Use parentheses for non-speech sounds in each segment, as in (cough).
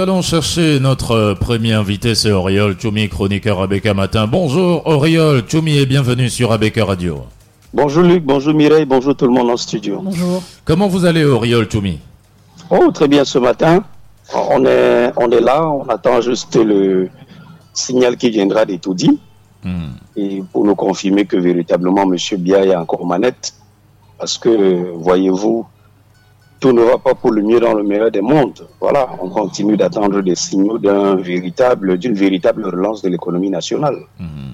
allons chercher notre premier invité, c'est Auriol Tchoumi, chroniqueur ABK Matin. Bonjour Auriol Tchoumi et bienvenue sur ABK Radio. Bonjour Luc, bonjour Mireille, bonjour tout le monde en studio. Bonjour. Comment vous allez Auriol Tchoumi? Oh, très bien ce matin. On est, on est là, on attend juste le signal qui viendra des. Hmm. Et pour nous confirmer que véritablement M. Bia est encore manette. Parce que, voyez-vous, tout ne va pas pour le mieux dans le meilleur des mondes. Voilà, on continue d'attendre des signaux d'un véritable, d'une véritable relance de l'économie nationale. Hmm.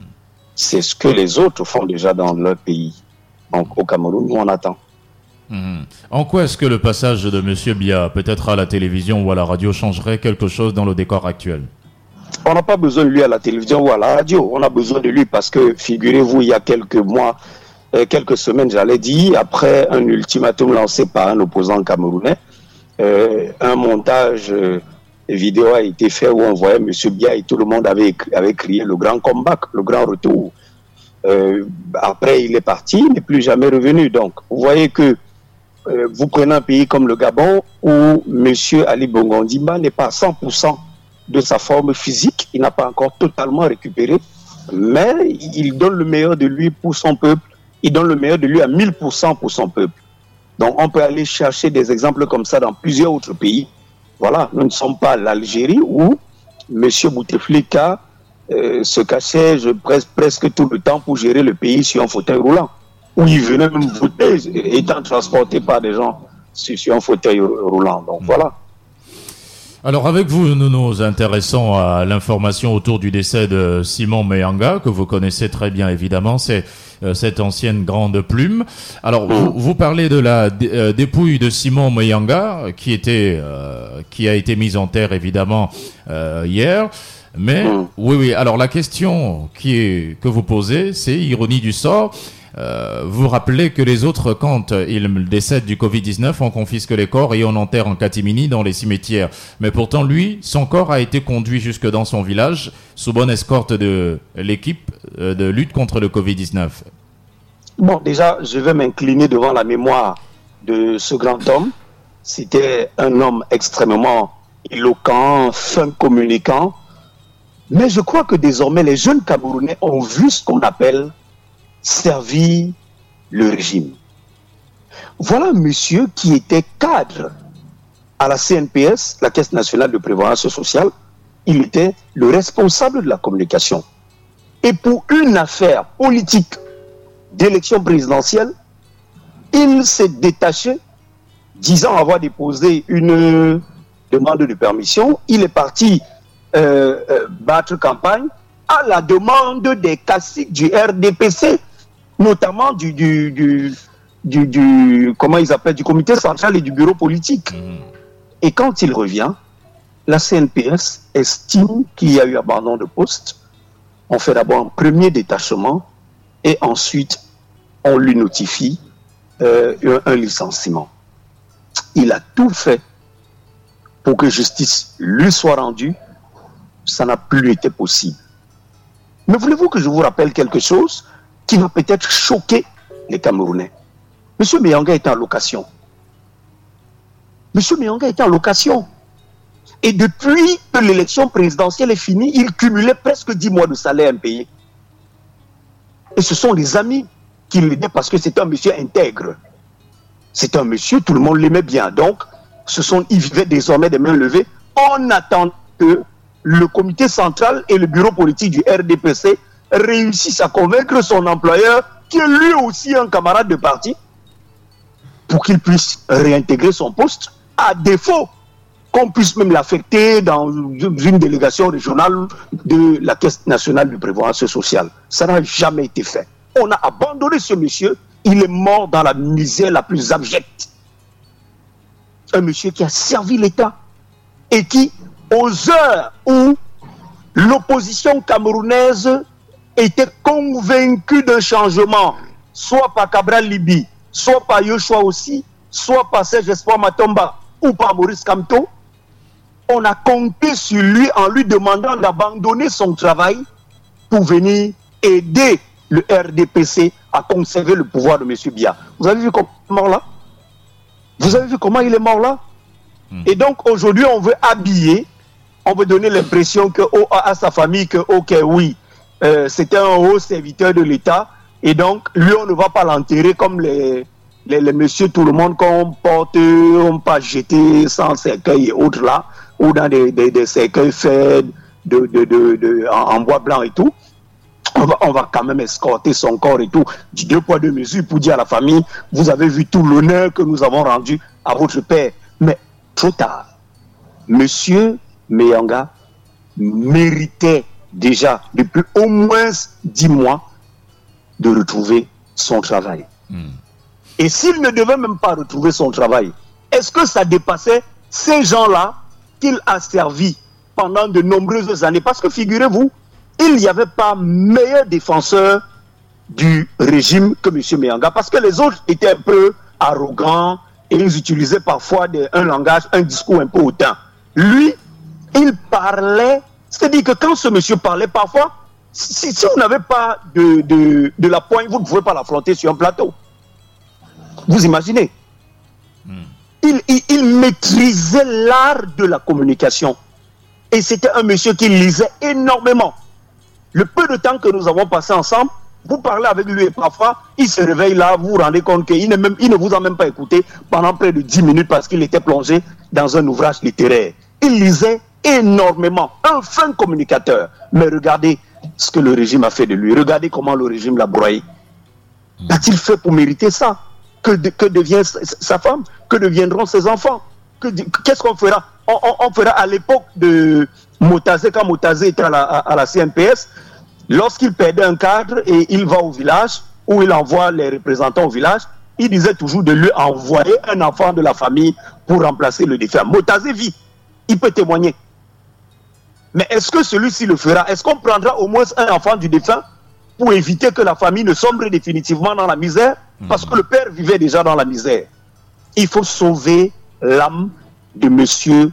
C'est ce que les autres font déjà dans leur pays. Donc au Cameroun, nous on attend. Hmm. En quoi est-ce que le passage de M. Bia, peut-être à la télévision ou à la radio, changerait quelque chose dans le décor actuel? On n'a pas besoin de lui à la télévision ou à la radio. On a besoin de lui parce que, figurez-vous, il y a quelques mois, quelques semaines, j'allais dire, après un ultimatum lancé par un opposant camerounais, euh, un montage euh, vidéo a été fait où on voyait M. Bia et tout le monde avait, crié le grand comeback, le grand retour. après, il est parti, il n'est plus jamais revenu. Donc, vous voyez que vous prenez un pays comme le Gabon où M. Ali Bongondimba n'est pas à 100% de sa forme physique, il n'a pas encore totalement récupéré, mais il donne le meilleur de lui pour son peuple il donne le meilleur de lui à 1000% pour son peuple. Donc on peut aller chercher des exemples comme ça dans plusieurs autres pays. Voilà, nous ne sommes pas l'Algérie où M. Bouteflika euh, se cachait je, presque tout le temps pour gérer le pays sur un fauteuil roulant. Où il venait même voter étant transporté par des gens sur, un fauteuil roulant. Donc hmm. voilà. Alors avec vous, nous nous intéressons à l'information autour du décès de Simon Meyanga, que vous connaissez très bien évidemment. C'est cette ancienne grande plume. Alors, vous, parlez de la euh, dépouille de Simon Moyanga, qui était, euh, qui a été mise en terre évidemment hier. Mais oui, oui. Alors la question qui est que vous posez, c'est ironie du sort. Euh, vous rappelez que les autres, quand ils décèdent du Covid-19, on confisque les corps et on enterre en catimini dans les cimetières. Mais pourtant, lui, son corps a été conduit jusque dans son village sous bonne escorte de l'équipe euh, de lutte contre le Covid-19. Bon, déjà, je vais m'incliner devant la mémoire de ce grand homme. C'était un homme extrêmement éloquent, fin communicant. Mais je crois que désormais, les jeunes Camerounais ont vu ce qu'on appelle servir le régime. Voilà un monsieur qui était cadre à la CNPS, la Caisse nationale de prévoyance sociale. Il était le responsable de la communication. Et pour une affaire politique d'élection présidentielle, il s'est détaché, disant avoir déposé une demande de permission. Il est parti euh, euh, battre campagne à la demande des caciques du RDPC notamment du, du, du, comment ils appellent, du comité central et du bureau politique. Mm. Et quand il revient, la CNPS estime qu'il y a eu abandon de poste. On fait d'abord un premier détachement et ensuite on lui notifie euh, un licenciement. Il a tout fait pour que justice lui soit rendue. Ça n'a plus été possible. Mais voulez-vous que je vous rappelle quelque chose? Qui va peut-être choquer les Camerounais. Monsieur Meyanga est en location. Monsieur Meyanga est en location. Et depuis que l'élection présidentielle est finie, il cumulait presque 10 mois de salaire impayé. Et ce sont les amis qui l'aidaient parce que c'est un monsieur intègre. C'est un monsieur, tout le monde l'aimait bien. Donc, ce sont, il vivait désormais des mains levées. On attend que le comité central et le bureau politique du RDPC réussisse à convaincre son employeur, qui est lui aussi un camarade de parti, pour qu'il puisse réintégrer son poste, à défaut qu'on puisse même l'affecter dans une délégation régionale de la Caisse nationale de prévoyance sociale. Ça n'a jamais été fait. On a abandonné ce monsieur, il est mort dans la misère la plus abjecte. Un monsieur qui a servi l'État et qui, aux heures où l'opposition camerounaise était convaincu d'un changement, soit par Cabral Libi, soit par Yoshua aussi, soit par Serge Espoir Matomba ou par Maurice Kamto, on a compté sur lui en lui demandant d'abandonner son travail pour venir aider le RDPC à conserver le pouvoir de M. Bia. Vous avez vu comment il est mort là? Vous avez vu comment il est mort là? Hmm. Et donc aujourd'hui, on veut habiller on veut donner l'impression que oh, à sa famille que ok oui, euh, c'était un haut serviteur de l'État. Et donc lui on ne va pas l'enterrer comme les, les, messieurs tout le monde qu'on porte, on pas jeter sans cercueil et autres là ou dans des, cercueils faits de, de, de, en, bois blanc et tout. On va, on va, quand même escorter son corps et tout, du deux poids, deux mesures pour dire à la famille, vous avez vu tout l'honneur que nous avons rendu à votre père. Mais trop tard, monsieur Meyanga méritait déjà depuis au moins dix mois de retrouver son travail. Mm. Et s'il ne devait même pas retrouver son travail, est-ce que ça dépassait ces gens-là qu'il a servi pendant de nombreuses années? Parce que figurez-vous, il n'y avait pas meilleur défenseur du régime que M. Meyanga, parce que les autres étaient un peu arrogants et ils utilisaient parfois des, un langage, un discours un peu hautain. Lui, il parlait, c'est-à-dire que quand ce monsieur parlait, parfois, si, si vous n'avez pas de, de, de, la poigne, vous ne pouvez pas l'affronter sur un plateau. Vous imaginez hmm. il, il, il maîtrisait l'art de la communication. Et c'était un monsieur qui lisait énormément le peu de temps que nous avons passé ensemble, vous parlez avec lui et parfois, il se réveille là, vous vous rendez compte qu'il ne, il ne vous a même pas écouté pendant près de 10 minutes parce qu'il était plongé dans un ouvrage littéraire. Il lisait énormément, un fin communicateur. Mais regardez ce que le régime a fait de lui. Regardez comment le régime l'a broyé. Qu'a-t-il fait pour mériter ça? Que, de, que, devient sa femme? Que deviendront ses enfants? Qu'est-ce qu'on fera? On, on, on, fera à l'époque de Motazé, quand Motazé était à la, à, à la CNPS, lorsqu'il perdait un cadre et il va au village, où il envoie les représentants au village, il disait toujours de lui envoyer un enfant de la famille pour remplacer le défunt. Motazé vit, il peut témoigner. Mais est-ce que celui-ci le fera? Est-ce qu'on prendra au moins un enfant du défunt pour éviter que la famille ne sombre définitivement dans la misère? Parce que le père vivait déjà dans la misère. Il faut sauver l'âme de monsieur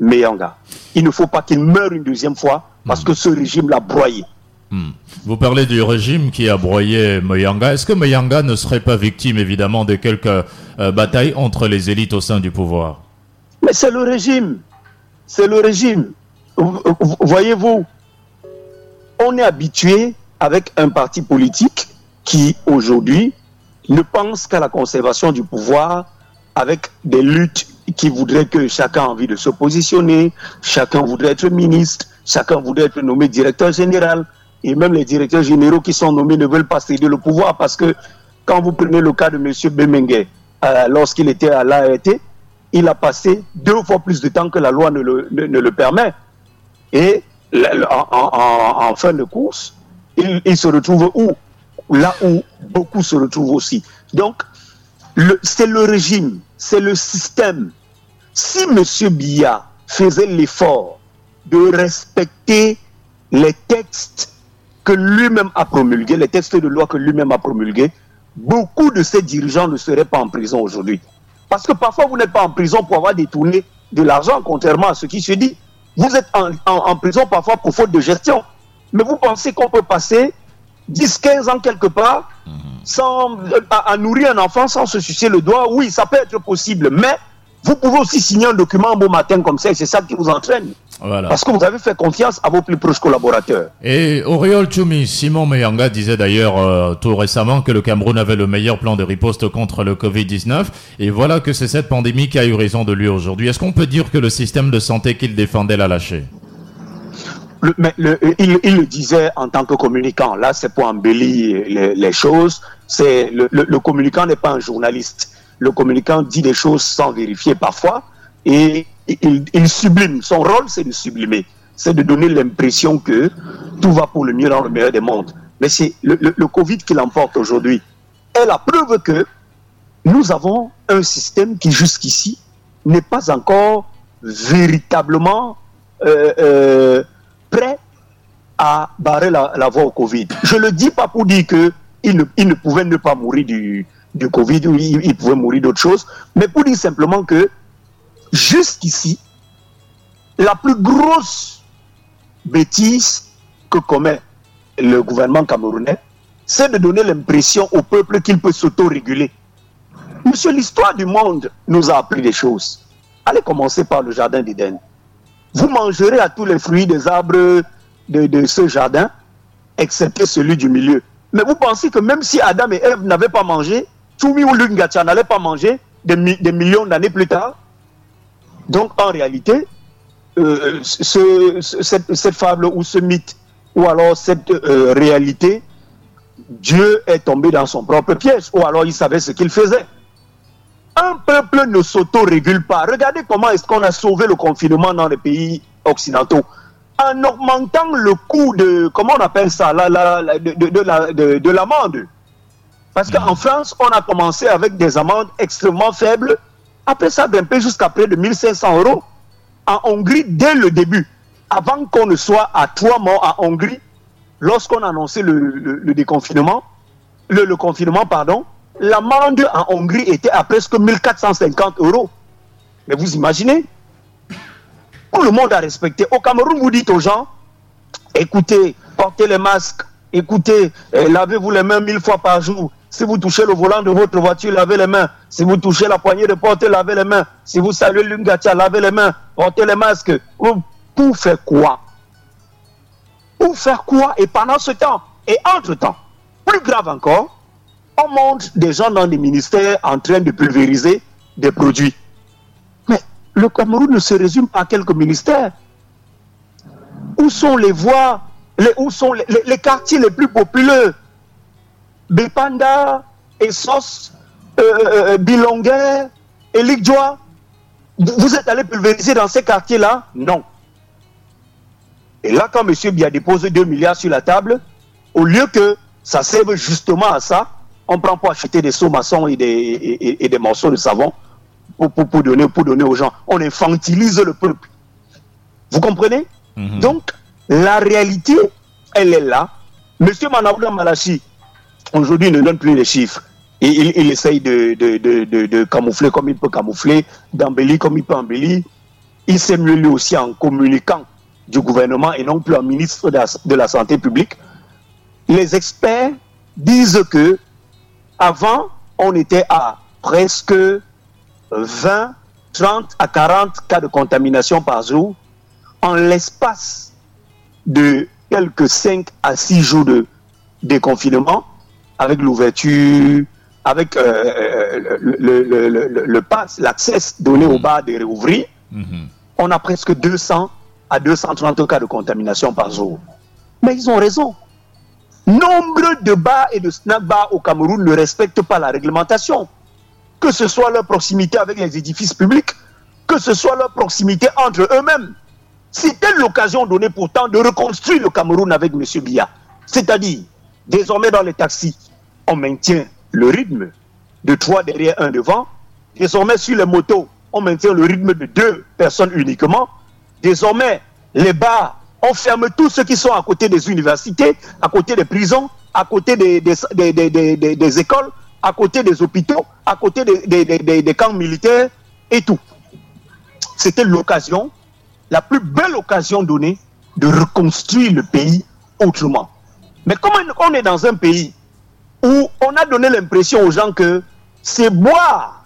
Meyanga. Il ne faut pas qu'il meure une deuxième fois parce mmh. que ce régime l'a broyé. Hmm. Vous parlez du régime qui a broyé Moyanga. Est-ce que Moyanga ne serait pas victime, évidemment, de quelques euh, batailles entre les élites au sein du pouvoir? Mais c'est le régime. C'est le régime. Voyez-vous, on est habitué avec un parti politique qui, aujourd'hui, ne pense qu'à la conservation du pouvoir avec des luttes qui voudraient que chacun a envie de se positionner, chacun voudrait être ministre, chacun voudrait être nommé directeur général, et même les directeurs généraux qui sont nommés ne veulent pas céder le pouvoir parce que quand vous prenez le cas de M. Bemengue, euh, lorsqu'il était à l'ART, il a passé deux fois plus de temps que la loi ne le, ne, ne le permet. Et en, fin de course, il, il, se retrouve où? Là où beaucoup se retrouvent aussi. Donc, c'est le régime, c'est le système. Si M. Biya faisait l'effort de respecter les textes que lui-même a promulgués, les textes de loi que lui-même a promulgués, beaucoup de ces dirigeants ne seraient pas en prison aujourd'hui. Parce que parfois, vous n'êtes pas en prison pour avoir détourné de l'argent, contrairement à ce qui se dit. Vous êtes en, prison parfois pour faute de gestion. Mais vous pensez qu'on peut passer 10, 15 ans quelque part sans, à, à, nourrir un enfant sans se sucer le doigt? Oui, ça peut être possible. Mais vous pouvez aussi signer un document un beau matin comme ça et c'est ça qui vous entraîne. Voilà. Parce que vous avez fait confiance à vos plus proches collaborateurs. Et Oriol Choumi, Simon Meyanga disait d'ailleurs euh, tout récemment que le Cameroun avait le meilleur plan de riposte contre le Covid-19. Et voilà que c'est cette pandémie qui a eu raison de lui aujourd'hui. Est-ce qu'on peut dire que le système de santé qu'il défendait l'a lâché? Le, mais le, il, il, le disait en tant que communicant. Là, c'est pour embellir les, les choses. C'est le, le, communicant n'est pas un journaliste. Le communicant dit des choses sans vérifier parfois et il, sublime. Son rôle, c'est de sublimer. C'est de donner l'impression que tout va pour le mieux dans le meilleur des mondes. Mais c'est le, Covid qui l'emporte aujourd'hui. est la preuve que nous avons un système qui jusqu'ici n'est pas encore véritablement euh, euh, prêt à barrer la, voie au Covid. Je ne le dis pas pour dire qu'il ne, il ne pouvait ne pas mourir du, Covid ou il, il pouvait mourir d'autre chose, mais pour dire simplement que jusqu'ici, la plus grosse bêtise que commet le gouvernement camerounais, c'est de donner l'impression au peuple qu'il peut s'auto-réguler. Monsieur, l'histoire du monde nous a appris des choses. Allez commencer par le jardin d'Éden. vous mangerez à tous les fruits des arbres de, ce jardin, excepté celui du milieu. Mais vous pensez que même si Adam et Ève n'avaient pas mangé, Tumi ou Lungacha n'allait pas manger des, millions d'années plus tard? Donc en réalité, euh, cette, fable ou ce mythe, ou alors cette euh, réalité, Dieu est tombé dans son propre piège, ou alors il savait ce qu'il faisait. Un peuple ne s'auto-régule pas. Regardez comment est-ce qu'on a sauvé le confinement dans les pays occidentaux. En augmentant le coût de, comment on appelle ça, la, de, l'amende. Parce qu'en France, on a commencé avec des amendes extrêmement faibles. Après ça, grimper jusqu'à près de 1500 euros. En Hongrie, dès le début, avant qu'on ne soit à trois morts en Hongrie, lorsqu'on a annoncé le, déconfinement, le, confinement, pardon, l'amende en Hongrie était à presque 1450 euros. Mais vous imaginez? Tout le monde a respecté. Au Cameroun, vous dites aux gens, écoutez, portez les masques, écoutez, euh, lavez-vous les mains mille fois par jour. Si vous touchez le volant de votre voiture, lavez les mains. Si vous touchez la poignée de porte, lavez les mains. Si vous saluez l'ungatia, lavez les mains. Portez les masques. Pour faire quoi? Pour faire quoi? Et pendant ce temps, et entre-temps, plus grave encore, on montre des gens dans des ministères en train de pulvériser des produits. Mais le Cameroun ne se résume pas à quelques ministères. Où sont les voies, les, où sont les, quartiers les plus populaires Bepanda, Essos, euh, euh, euh Bilonguer, Vous êtes allé pulvériser dans ces quartiers-là? Non. Et là, quand M. Bia dépose 2 milliards sur la table, au lieu que ça serve justement à ça, on prend pour acheter des seaux maçons et des, et, des morceaux de savon pour, pour, donner, pour donner aux gens. On infantilise le peuple. Vous comprenez? Mhm. Donc, la réalité, elle est là. Monsieur Manaouda Malachi, aujourd'hui, ne donne plus les chiffres. Et il, essaye de, camoufler comme il peut camoufler, d'embellir comme il peut embellir. Il s'est mieux lui aussi en communiquant du gouvernement et non plus en ministre de la Santé publique. Les experts disent que avant, on était à presque 20, 30 à 40 cas de contamination par jour. En l'espace de quelques 5 à 6 jours de déconfinement, avec l'ouverture, avec euh, le, le, pass, l'accès donné au bar de réouvrir, mhm. on a presque 200 à 230 cas de contamination par jour. Mais ils ont raison. Nombre de bars et de snack bars au Cameroun ne respectent pas la réglementation. Que ce soit leur proximité avec les édifices publics, que ce soit leur proximité entre eux-mêmes. C'était l'occasion donnée pourtant de reconstruire le Cameroun avec M. Bia. C'est-à-dire, désormais dans les taxis, on maintient le rythme de trois derrière, un devant. Désormais, sur les motos, on maintient le rythme de deux personnes uniquement. Désormais, les bars on ferme tous ceux qui sont à côté des universités, à côté des prisons, à côté des, écoles, à côté des hôpitaux, à côté des, camps militaires et tout. C'était l'occasion, la plus belle occasion donnée de reconstruire le pays autrement. Mais comme on est dans un pays où on a donné l'impression aux gens que c'est boire,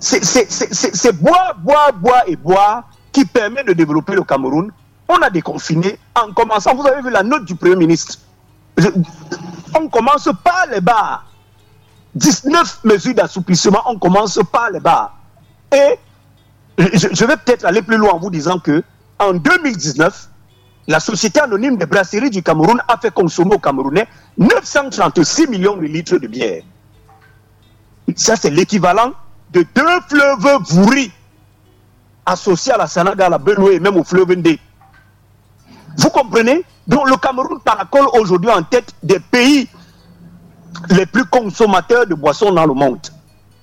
c'est boire, boire, boire et boire qui permet de développer le Cameroun, on a déconfiné en commençant. Vous avez vu la note du Premier ministre. on commence par les bars. 19 mesures d'assouplissement, on commence par les bars. Et je, vais peut-être aller plus loin en vous disant que en 2019, la Société anonyme des brasseries du Cameroun a fait consommer aux Camerounais 936 millions de litres de bière. Ça, c'est l'équivalent de deux fleuves vourris associés à la Sanaga, à la Benoué et même au fleuve Ndé. Vous comprenez? Donc le Cameroun paracole aujourd'hui en tête des pays les plus consommateurs de boissons dans le monde.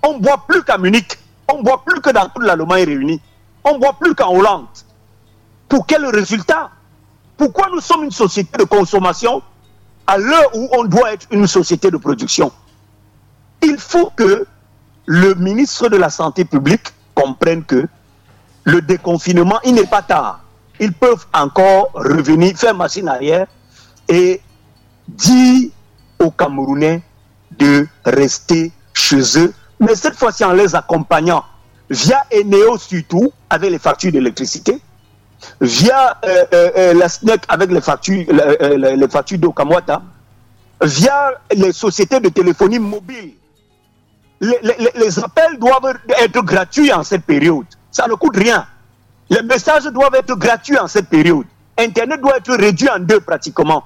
On boit plus qu'à Munich, on boit plus que dans toute l'Allemagne réunie, on boit plus qu'en Hollande. Pour quel résultat? Pourquoi nous sommes une société de consommation à l'heure où on doit être une société de production? Il faut que le ministre de la Santé publique comprenne que le déconfinement, il n'est pas tard. Ils peuvent encore revenir, faire machine arrière et dire aux Camerounais de rester chez eux, mais cette fois-ci en les accompagnant via Eneo surtout, avec les factures d'électricité, via la SNEC avec les factures, les factures d'Okamwata, via les sociétés de téléphonie mobile. Les, appels doivent être gratuits en cette période. Ça ne coûte rien. Les messages doivent être gratuits en cette période. Internet doit être réduit en deux pratiquement.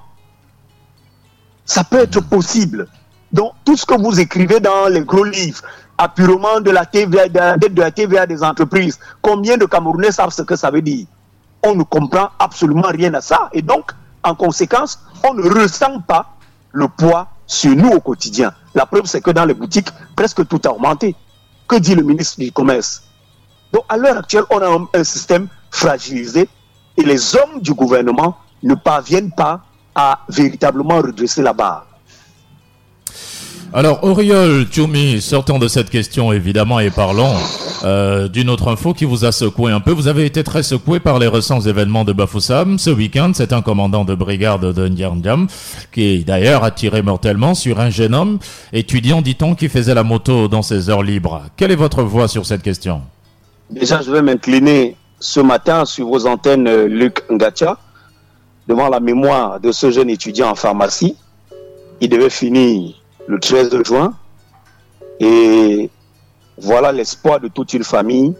Ça peut être possible. Donc, tout ce que vous écrivez dans les gros livres, apurement de la TVA, de la TVA des entreprises, combien de Camerounais savent ce que ça veut dire? On ne comprend absolument rien à ça. Et donc, en conséquence, on ne ressent pas le poids sur nous au quotidien. La preuve, c'est que dans les boutiques, presque tout a augmenté. Que dit le ministre du Commerce? Donc, à l'heure actuelle, on a un, système fragilisé et les hommes du gouvernement ne parviennent pas à véritablement redresser la barre. Alors, Auriol Tchoumi, sortons de cette question évidemment et parlons euh, d'une autre info qui vous a secoué un peu. Vous avez été très secoué par les récents événements de Bafoussam. Ce week-end, c'est un commandant de brigade de Ndiandjam qui d'ailleurs a tiré mortellement sur un jeune homme, étudiant dit-on, qui faisait la moto dans ses heures libres. Quelle est votre voix sur cette question? Déjà, je vais m'incliner ce matin sur vos antennes, Luc Ngatia, devant la mémoire de ce jeune étudiant en pharmacie. Il devait finir le 13 juin. Et voilà l'espoir de toute une famille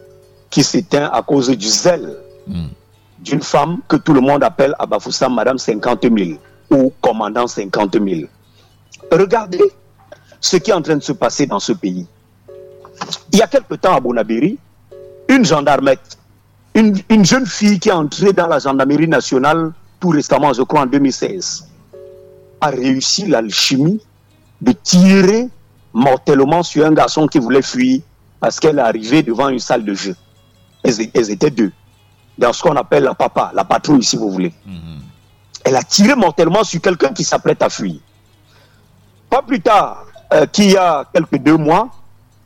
qui s'éteint à cause du zèle hmm. d'une femme que tout le monde appelle Abafoussa Madame 50 000 ou Commandant 50 000. Regardez ce qui est en train de se passer dans ce pays. Il y a quelque temps à Bonabéry, une gendarmette, une, une jeune fille qui est entrée dans la gendarmerie nationale tout récemment, je crois en 2016, a réussi l'alchimie de tirer mortellement sur un garçon qui voulait fuir parce qu'elle est arrivée devant une salle de jeu. Elles, étaient deux. Dans ce qu'on appelle la papa, la patrouille, si vous voulez. Mhm. Elle a tiré mortellement sur quelqu'un qui s'apprête à fuir. Pas plus tard, euh, qu'il y a quelques deux mois,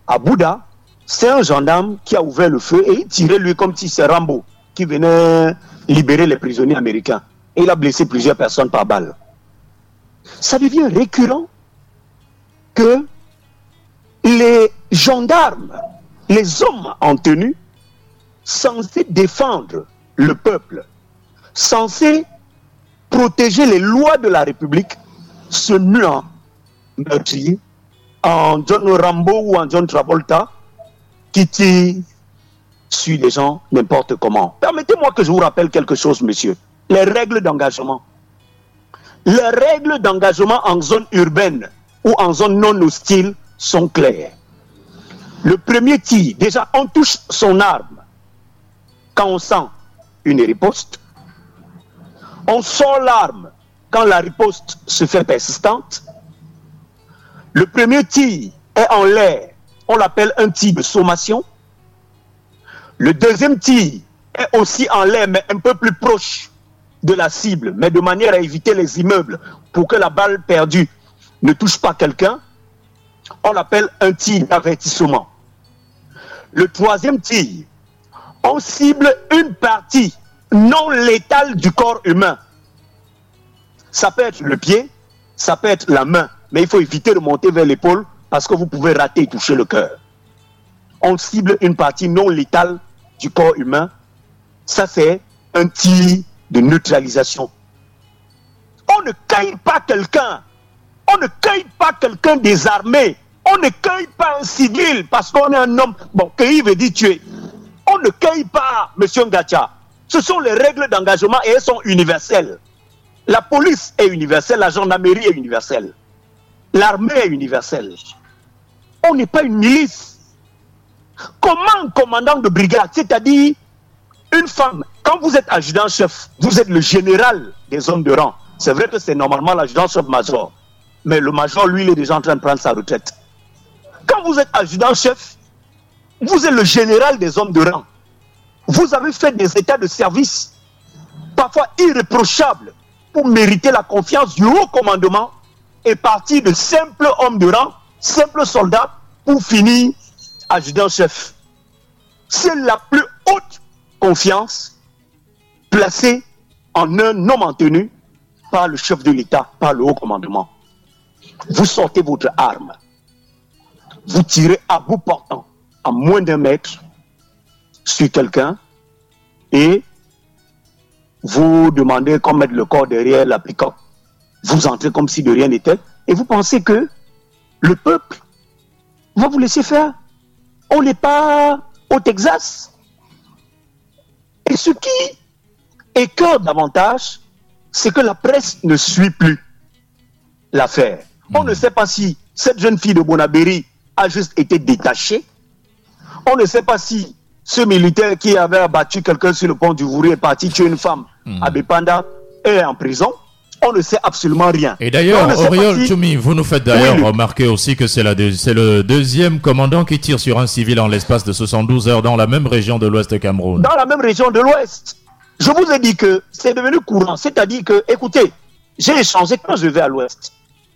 à Bouddha, c'est un gendarme qui a ouvert le feu et il tirait lui comme si c'était Rambo qui venait libérer les prisonniers américains. Et il a blessé plusieurs personnes par balle. Ça devient récurrent que les gendarmes, les hommes en tenue, censés défendre le peuple, censés protéger les lois de la République, se muent en meurtrier, en John Rambo ou en John Travolta, qui tire sur les gens n'importe comment. Permettez-moi que je vous rappelle quelque chose, monsieur. Les règles d'engagement. Les règles d'engagement en zone urbaine ou en zone non hostile sont clairs. Le premier tir, déjà, on touche son arme quand on sent une riposte. On sort l'arme quand la riposte se fait persistante. Le premier tir est en l'air, on l'appelle un tir de sommation. Le deuxième tir est aussi en l'air, mais un peu plus proche de la cible, mais de manière à éviter les immeubles pour que la balle perdue ne touche pas quelqu'un, on l'appelle un tir d'avertissement. Le troisième tir, on cible une partie non létale du corps humain. Ça peut être le pied, ça peut être la main, mais il faut éviter de monter vers l'épaule parce que vous pouvez rater et toucher le cœur. On cible une partie non létale du corps humain. Ça, c'est un tir de neutralisation. On ne caille pas quelqu'un on ne cueille pas quelqu'un désarmé. On ne cueille pas un civil parce qu'on est un homme. Bon, cueillir veut dire tuer. On ne cueille pas, monsieur Ngacha. Ce sont les règles d'engagement et elles sont universelles. La police est universelle, la gendarmerie est universelle. L'armée est universelle. On n'est pas une milice. Comment un commandant de brigade, c'est-à-dire une femme, quand vous êtes adjudant-chef, vous êtes le général des hommes de rang. C'est vrai que c'est normalement l'adjudant-chef-major. Mais le major, lui, il est déjà en train de prendre sa retraite. Quand vous êtes adjudant-chef, vous êtes le général des hommes de rang. Vous avez fait des états de service, parfois irréprochables, pour mériter la confiance du haut commandement et partir de simples hommes de rang, simples soldats, pour finir adjudant-chef. C'est la plus haute confiance placée en un homme en tenue par le chef de l'État, par le haut commandement vous sortez votre arme, vous tirez à bout portant, à moins d'un mètre, sur quelqu'un, et vous demandez qu'on mette le corps derrière la pick Vous entrez comme si de rien n'était. Et vous pensez que le peuple va vous laisser faire. On n'est pas au Texas. Et ce qui écœure davantage, c'est que la presse ne suit plus l'affaire. On ne sait pas si cette jeune fille de Bonabéry a juste été détachée. On ne sait pas si ce militaire qui avait abattu quelqu'un sur le pont du Vouri est parti tuer une femme à hmm. Bepanda est en prison. On ne sait absolument rien. Et d'ailleurs, Oriol vous nous faites d'ailleurs remarquer aussi que c'est le deuxième commandant qui tire sur un civil en l'espace de 72 heures dans la même région de l'Ouest Cameroun. Dans la même région de l'Ouest. Je vous ai dit que c'est devenu courant. C'est-à-dire que, écoutez, j'ai échangé quand je vais à l'Ouest.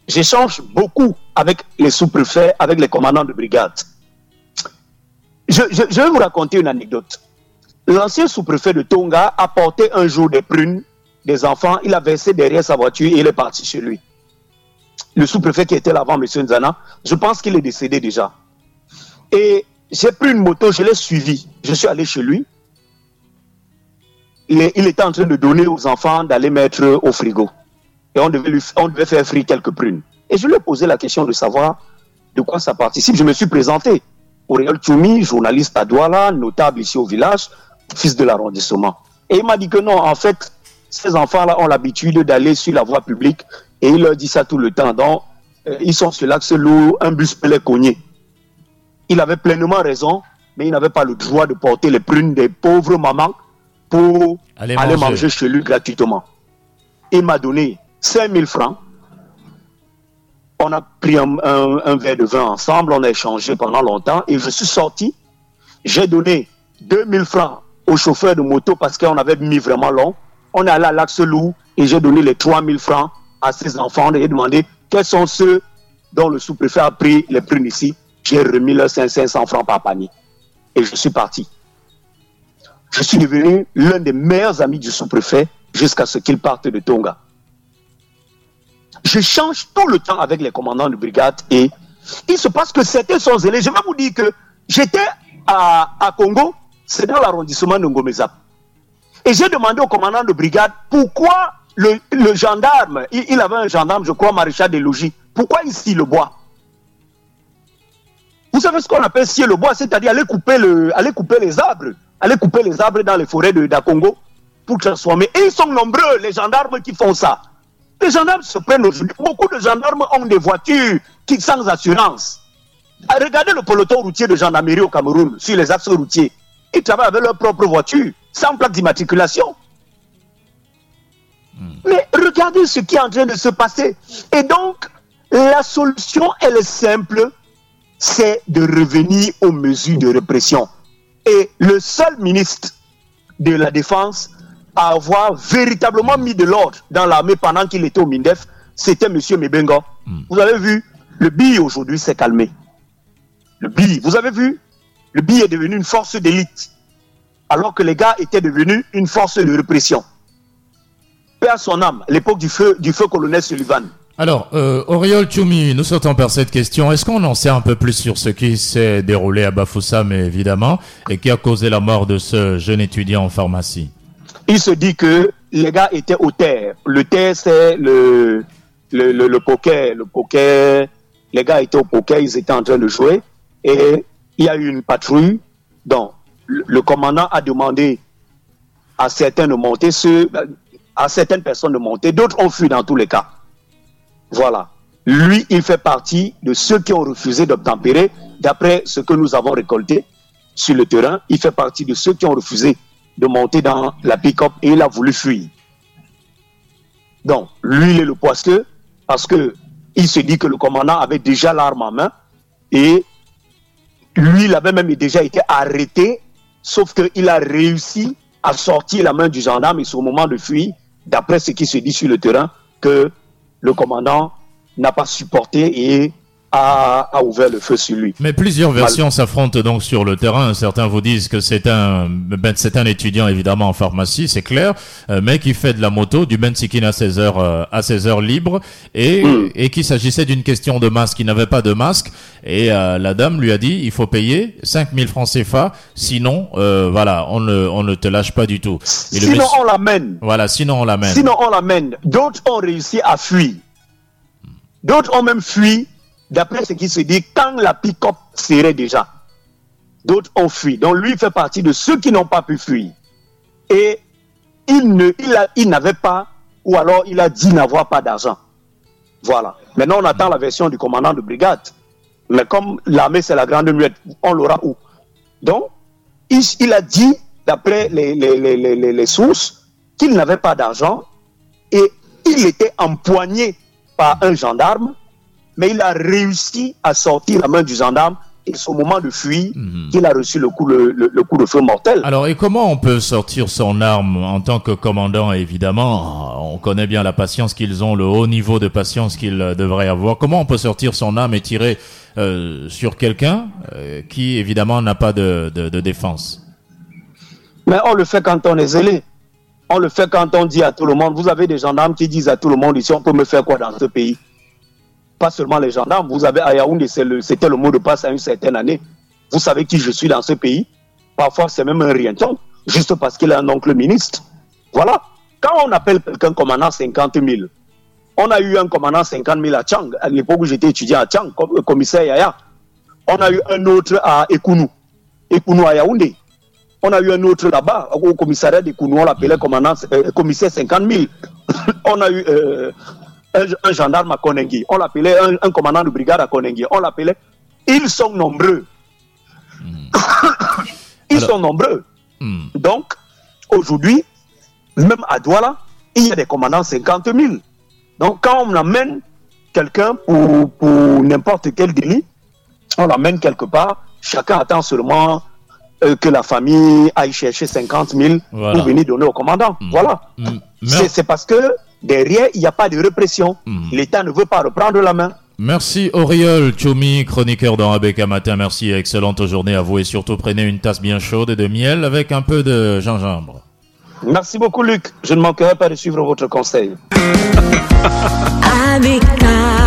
J'échange beaucoup avec les sous-préfets, avec les commandants de brigade. Je, vais vous raconter une anecdote. L'ancien sous-préfet de Tonga a porté un jour des prunes des enfants, il a versé derrière sa voiture et il est parti chez lui. Le sous-préfet qui était là avant, M. Nzana, je pense qu'il est décédé déjà. Et j'ai pris une moto, je l'ai suivi. Je suis allé chez lui. Il, était en train de donner aux enfants d'aller mettre au frigo. Et on devait, lui, on devait faire frire quelques prunes. Et je lui ai posé la question de savoir de quoi ça participe. Je me suis présenté. Auréole Tchoumi, journaliste à Douala, notable ici au village, fils de l'arrondissement. Et il m'a dit que non, en fait, ces enfants-là ont l'habitude d'aller sur la voie publique et il leur dit ça tout le temps. Donc, euh, ils sont sur l'axe lourd, un bus peut les cogner. Il avait pleinement raison, mais il n'avait pas le droit de porter les prunes des pauvres mamans pour aller, manger. chez lui gratuitement. Il m'a donné 5000 francs. On a pris un, verre de vin ensemble, on a échangé pendant longtemps et je suis sorti. J'ai donné 2000 francs au chauffeur de moto parce qu'on avait mis vraiment long. On est allé à l'Axe Loup et j'ai donné les 3000 francs à ses enfants et demandé quels sont ceux dont le sous-préfet a pris les prunes ici? J'ai remis leurs 500 francs par panier et je suis parti. Je suis devenu l'un des meilleurs amis du sous-préfet jusqu'à ce qu'il parte de Tonga. Je change tout le temps avec les commandants de brigade et il se passe que certains sont zélés. Je vais vous dire que j'étais à, à Congo, c'est dans l'arrondissement de Ngomezap. Et j'ai demandé au commandant de brigade pourquoi le, gendarme, il, avait un gendarme, je crois, maréchal des logis, pourquoi il scie le bois? Vous savez ce qu'on appelle scier le bois, c'est-à-dire aller couper, le, aller couper les arbres, aller couper les arbres dans les forêts de, Congo pour transformer. Et ils sont nombreux, les gendarmes qui font ça. Les gendarmes se prennent aujourd'hui. Beaucoup de gendarmes ont des voitures qui, sans assurance. Regardez le peloton routier de gendarmerie au Cameroun, sur les axes routiers. Ils travaillent avec leur propre voiture, sans plaque d'immatriculation. Hmm. Mais regardez ce qui est en train de se passer. Et donc, la solution, elle est simple, c'est de revenir aux mesures de répression. Et le seul ministre de la Défense avoir véritablement mis de l'ordre dans l'armée pendant qu'il était au MINDEF, c'était M. Mebenga. Hmm. Vous avez vu, le BI aujourd'hui s'est calmé. Le BI, vous avez vu le BI est devenu une force d'élite, alors que les gars étaient devenus une force de répression. Père son âme, l'époque du feu, du feu colonel Sullivan. Alors, euh, Oriol Tchoumi, nous sortons par cette question. Est-ce qu'on en sait un peu plus sur ce qui s'est déroulé à Bafoussam, évidemment, et qui a causé la mort de ce jeune étudiant en pharmacie? Il se dit que les gars étaient au terre. Le terre, c'est le, le, le, le, poker. Le poker, les gars étaient au poker, ils étaient en train de jouer. Et il y a eu une patrouille dont le commandant a demandé à certains de monter, à certaines personnes de monter, d'autres ont fui dans tous les cas. Voilà. Lui, il fait partie de ceux qui ont refusé d'obtempérer, d'après ce que nous avons récolté sur le terrain. Il fait partie de ceux qui ont refusé de monter dans la pick-up et il a voulu fuir. Donc, lui, il est le poisseux parce que il se dit que le commandant avait déjà l'arme en main et lui, il avait même déjà été arrêté, sauf qu'il a réussi à sortir la main du gendarme et au moment de fuir, d'après ce qui se dit sur le terrain, que le commandant n'a pas supporté et a, ouvert le feu sur lui. Mais plusieurs versions s'affrontent donc sur le terrain. Certains vous disent que c'est un, ben, c'est un étudiant évidemment en pharmacie, c'est clair, euh, mais qui fait de la moto du Bensikin à ses heures, euh, à ses heures libres, et, hmm. et qu'il s'agissait d'une question de masque. Il n'avait pas de masque, et euh, la dame lui a dit il faut payer 5000 francs CFA, sinon voilà, on ne, on ne te lâche pas du tout. sinon on l'amène. Voilà, sinon on l'amène. Sinon on l'amène. D'autres ont réussi à fuir. D'autres ont même fui d'après ce qui se dit, quand la pick-up serait déjà. D'autres ont fui. Donc lui fait partie de ceux qui n'ont pas pu fuir. Et il ne, il, n'avait pas, ou alors il a dit n'avoir pas d'argent. Voilà. Maintenant, on attend la version du commandant de brigade. Mais comme l'armée, c'est la grande muette, on l'aura où? Donc, il, a dit, d'après les, les, sources, qu'il n'avait pas d'argent et il était empoigné par un gendarme mais il a réussi à sortir la main du gendarme et c'est au moment de fuir mhm. qu'il a reçu le coup, le, le, coup de feu mortel. Alors, et comment on peut sortir son arme en tant que commandant, évidemment? On connaît bien la patience qu'ils ont, le haut niveau de patience qu'ils devraient avoir. Comment on peut sortir son arme et tirer euh, sur quelqu'un euh, qui, évidemment, n'a pas de, de, de, défense? Mais on le fait quand on est zélé. On le fait quand on dit à tout le monde, vous avez des gendarmes qui disent à tout le monde ici, on peut me faire quoi dans ce pays? Pas seulement les gendarmes. Vous avez à Yaoundé, c'était le, mot de passe à une certaine année. Vous savez qui je suis dans ce pays. Parfois, c'est même un rienton, juste parce qu'il est un oncle ministre. Voilà. Quand on appelle quelqu'un commandant 50 000, on a eu un commandant 50 000 à Tchang, à l'époque où j'étais étudiant à Tchang, comme commissaire Yaya. On a eu un autre à Ekounou, Ekounou à Yaoundé. On a eu un autre là-bas, au commissariat d'Ekounou, on l'appelait commandant, euh, commissaire 50 000. (coughs) on a eu euh, un, gendarme à Konengi, on l'appelait un, commandant de brigade à Konengi, on l'appelait. Ils sont nombreux. Hmm. (coughs) Ils sont nombreux. Hmm. Donc, aujourd'hui, même à Douala, il y a des commandants 50 000. Donc, quand on amène quelqu'un pour, pour n'importe quel délit, on l'amène quelque part, chacun attend seulement euh, que la famille aille chercher 50 000 pour venir donner au commandant. Hmm. Voilà. C'est parce que Derrière, il n'y a pas de répression. Hmm. L'État ne veut pas reprendre la main. Merci Auriol Choumi, chroniqueur dans Abeka Matin. Merci, excellente journée à vous et surtout prenez une tasse bien chaude de miel avec un peu de gingembre. Merci beaucoup Luc, je ne manquerai pas de suivre votre conseil. (laughs)